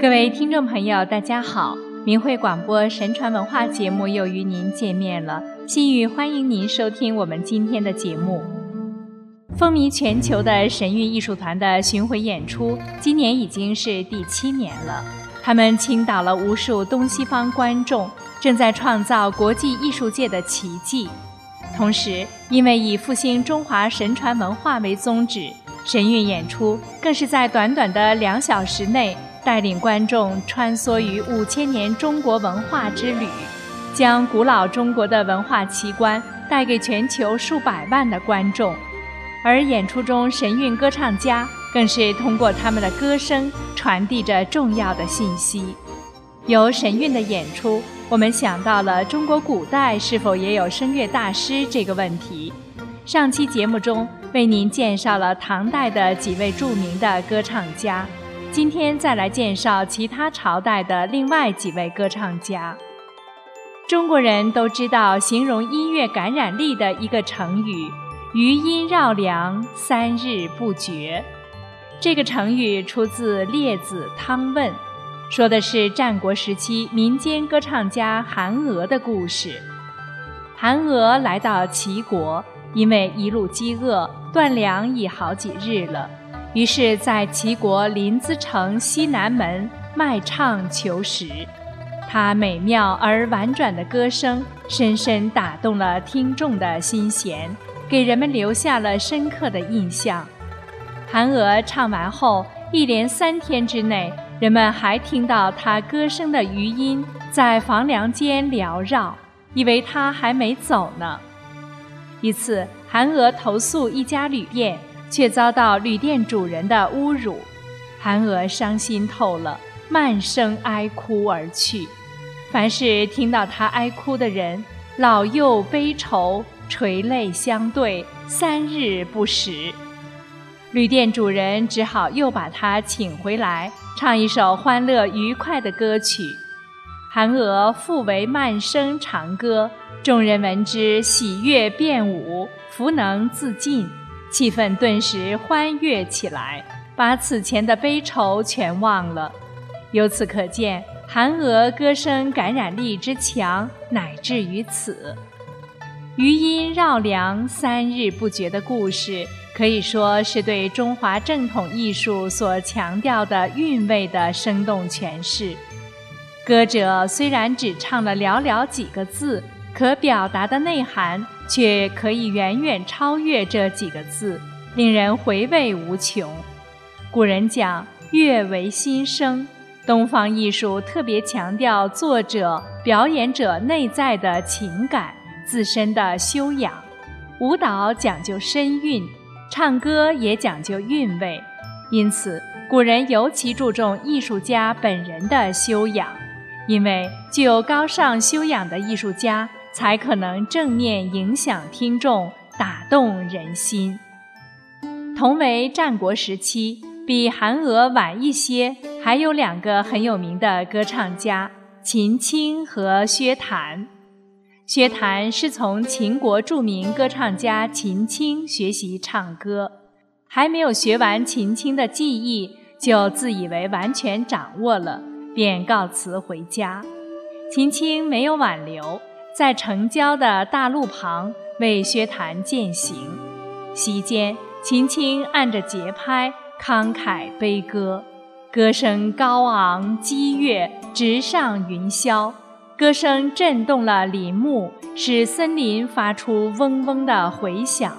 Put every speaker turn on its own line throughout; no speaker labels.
各位听众朋友，大家好！明慧广播神传文化节目又与您见面了，心语欢迎您收听我们今天的节目。风靡全球的神韵艺术团的巡回演出，今年已经是第七年了。他们倾倒了无数东西方观众，正在创造国际艺术界的奇迹。同时，因为以复兴中华神传文化为宗旨，神韵演出更是在短短的两小时内。带领观众穿梭于五千年中国文化之旅，将古老中国的文化奇观带给全球数百万的观众。而演出中神韵歌唱家更是通过他们的歌声传递着重要的信息。有神韵的演出，我们想到了中国古代是否也有声乐大师这个问题。上期节目中为您介绍了唐代的几位著名的歌唱家。今天再来介绍其他朝代的另外几位歌唱家。中国人都知道形容音乐感染力的一个成语“余音绕梁三日不绝”。这个成语出自《列子·汤问》，说的是战国时期民间歌唱家韩娥的故事。韩娥来到齐国，因为一路饥饿，断粮已好几日了。于是，在齐国临淄城西南门卖唱求食。他美妙而婉转的歌声，深深打动了听众的心弦，给人们留下了深刻的印象。韩娥唱完后，一连三天之内，人们还听到她歌声的余音在房梁间缭绕，以为她还没走呢。一次，韩娥投诉一家旅店。却遭到旅店主人的侮辱，韩娥伤心透了，漫声哀哭而去。凡是听到她哀哭的人，老幼悲愁，垂泪相对，三日不食。旅店主人只好又把她请回来，唱一首欢乐愉快的歌曲。韩娥复为慢声长歌，众人闻之，喜悦变舞，弗能自禁。气氛顿时欢悦起来，把此前的悲愁全忘了。由此可见，韩娥歌声感染力之强，乃至于此。余音绕梁三日不绝的故事，可以说是对中华正统艺术所强调的韵味的生动诠释。歌者虽然只唱了寥寥几个字，可表达的内涵。却可以远远超越这几个字，令人回味无穷。古人讲“乐为心声”，东方艺术特别强调作者、表演者内在的情感、自身的修养。舞蹈讲究身韵，唱歌也讲究韵味，因此古人尤其注重艺术家本人的修养，因为具有高尚修养的艺术家。才可能正面影响听众，打动人心。同为战国时期，比韩娥晚一些，还有两个很有名的歌唱家：秦青和薛谭。薛谭是从秦国著名歌唱家秦青学习唱歌，还没有学完秦青的技艺，就自以为完全掌握了，便告辞回家。秦青没有挽留。在城郊的大路旁为薛谭饯行，席间秦青按着节拍慷慨悲歌，歌声高昂激越，直上云霄。歌声震动了林木，使森林发出嗡嗡的回响；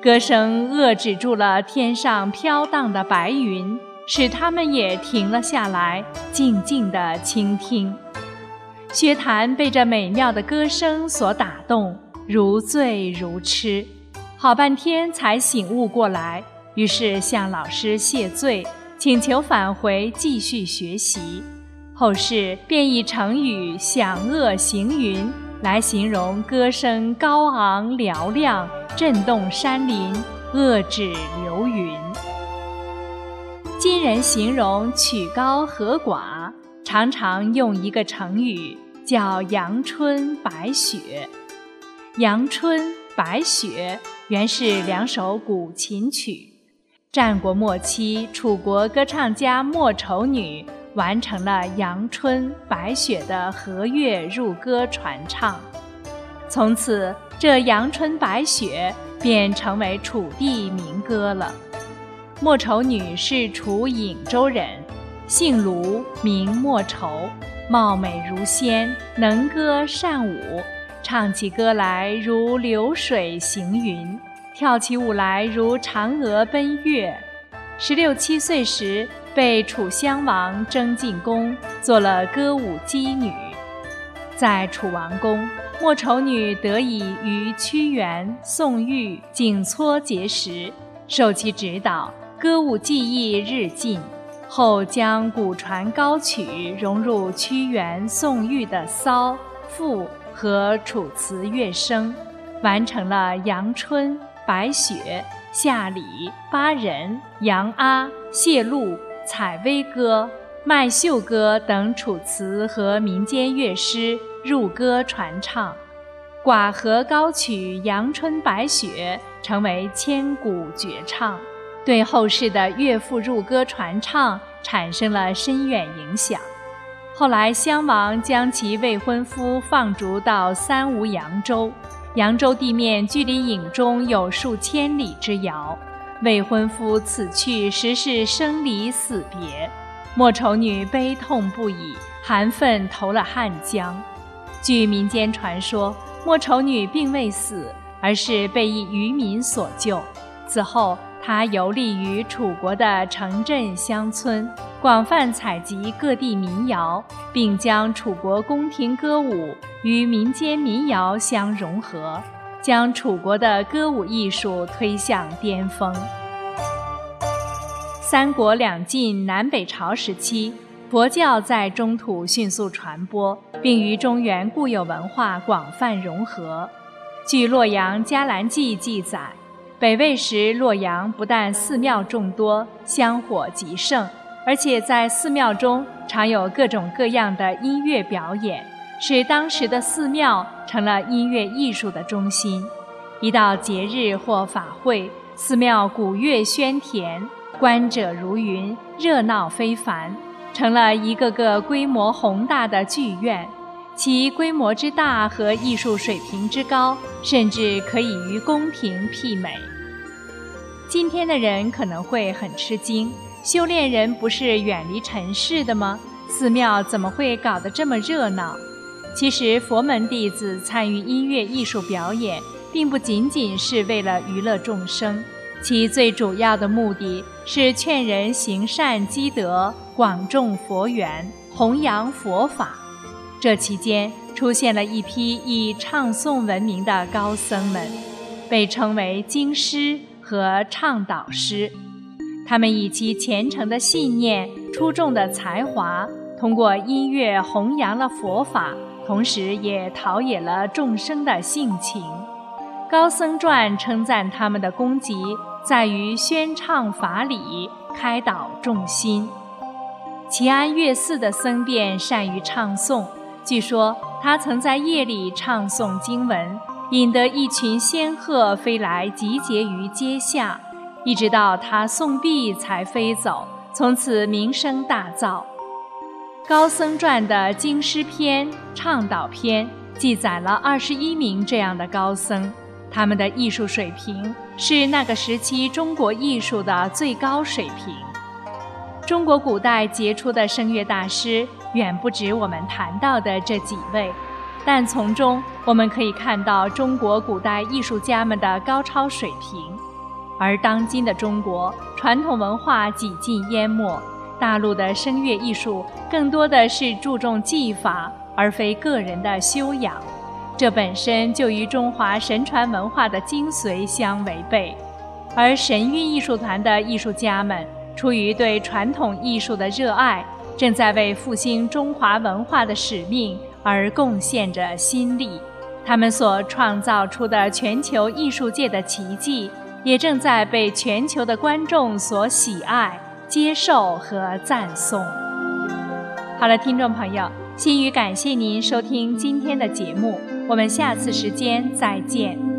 歌声遏制住了天上飘荡的白云，使它们也停了下来，静静地倾听。薛谭被这美妙的歌声所打动，如醉如痴，好半天才醒悟过来。于是向老师谢罪，请求返回继续学习。后世便以成语“响遏行云”来形容歌声高昂嘹亮，震动山林，遏止流云。今人形容曲高和寡。常常用一个成语叫“阳春白雪”。阳春白雪原是两首古琴曲。战国末期，楚国歌唱家莫愁女完成了阳春白雪的和乐入歌传唱。从此，这阳春白雪便成为楚地民歌了。莫愁女是楚颍州人，姓卢，名莫愁，貌美如仙，能歌善舞，唱起歌来如流水行云，跳起舞来如嫦娥奔月。十六七岁时，被楚襄王征进宫，做了歌舞姬女，在楚王宫。莫愁女得以与屈原、宋玉、景撮结识，受其指导，歌舞技艺日进。后将古传高曲融入屈原、宋玉的骚、赋和楚辞乐声，完成了《阳春》《白雪》《夏礼》《巴人》《杨阿》《谢露》《采薇歌》《麦秀歌》等楚辞和民间乐诗。入歌传唱，寡和高曲《阳春白雪》成为千古绝唱，对后世的乐府入歌传唱产生了深远影响。后来襄王将其未婚夫放逐到三吴扬州，扬州地面距离颍中有数千里之遥，未婚夫此去实是生离死别，莫愁女悲痛不已，含愤投了汉江。据民间传说，莫愁女并未死，而是被一渔民所救。此后，它游历于楚国的城镇乡村，广泛采集各地民谣，并将楚国宫廷歌舞与民间民谣相融合，将楚国的歌舞艺术推向巅峰。三国两晋南北朝时期。佛教在中土迅速传播，并与中原固有文化广泛融合。据《洛阳伽蓝记》记载，北魏时洛阳不但寺庙众多、香火极盛，而且在寺庙中常有各种各样的音乐表演，使当时的寺庙成了音乐艺术的中心。一到节日或法会，寺庙鼓乐喧天，观者如云，热闹非凡。成了一个个规模宏大的剧院，其规模之大和艺术水平之高，甚至可以与宫廷媲美。今天的人可能会很吃惊：修炼人不是远离尘世的吗？寺庙怎么会搞得这么热闹？其实，佛门弟子参与音乐艺术表演，并不仅仅是为了娱乐众生。其最主要的目的是劝人行善积德，广种佛缘，弘扬佛法。这期间出现了一批以唱诵闻名的高僧们，被称为经师和倡导师。他们以其虔诚的信念、出众的才华，通过音乐弘扬了佛法，同时也陶冶了众生的性情。高僧传称赞他们的功绩。在于宣唱法理，开导众心。齐安乐寺的僧辩善于唱诵，据说他曾在夜里唱诵经文，引得一群仙鹤飞来集结于阶下，一直到他诵毕才飞走，从此名声大噪。高僧传的经师篇、倡导篇记载了二十一名这样的高僧。他们的艺术水平是那个时期中国艺术的最高水平。中国古代杰出的声乐大师远不止我们谈到的这几位，但从中我们可以看到中国古代艺术家们的高超水平。而当今的中国，传统文化几近淹没，大陆的声乐艺术更多的是注重技法，而非个人的修养。这本身就与中华神传文化的精髓相违背，而神韵艺术团的艺术家们出于对传统艺术的热爱，正在为复兴中华文化的使命而贡献着心力。他们所创造出的全球艺术界的奇迹，也正在被全球的观众所喜爱、接受和赞颂。好了，听众朋友，心语感谢您收听今天的节目。我们下次时间再见。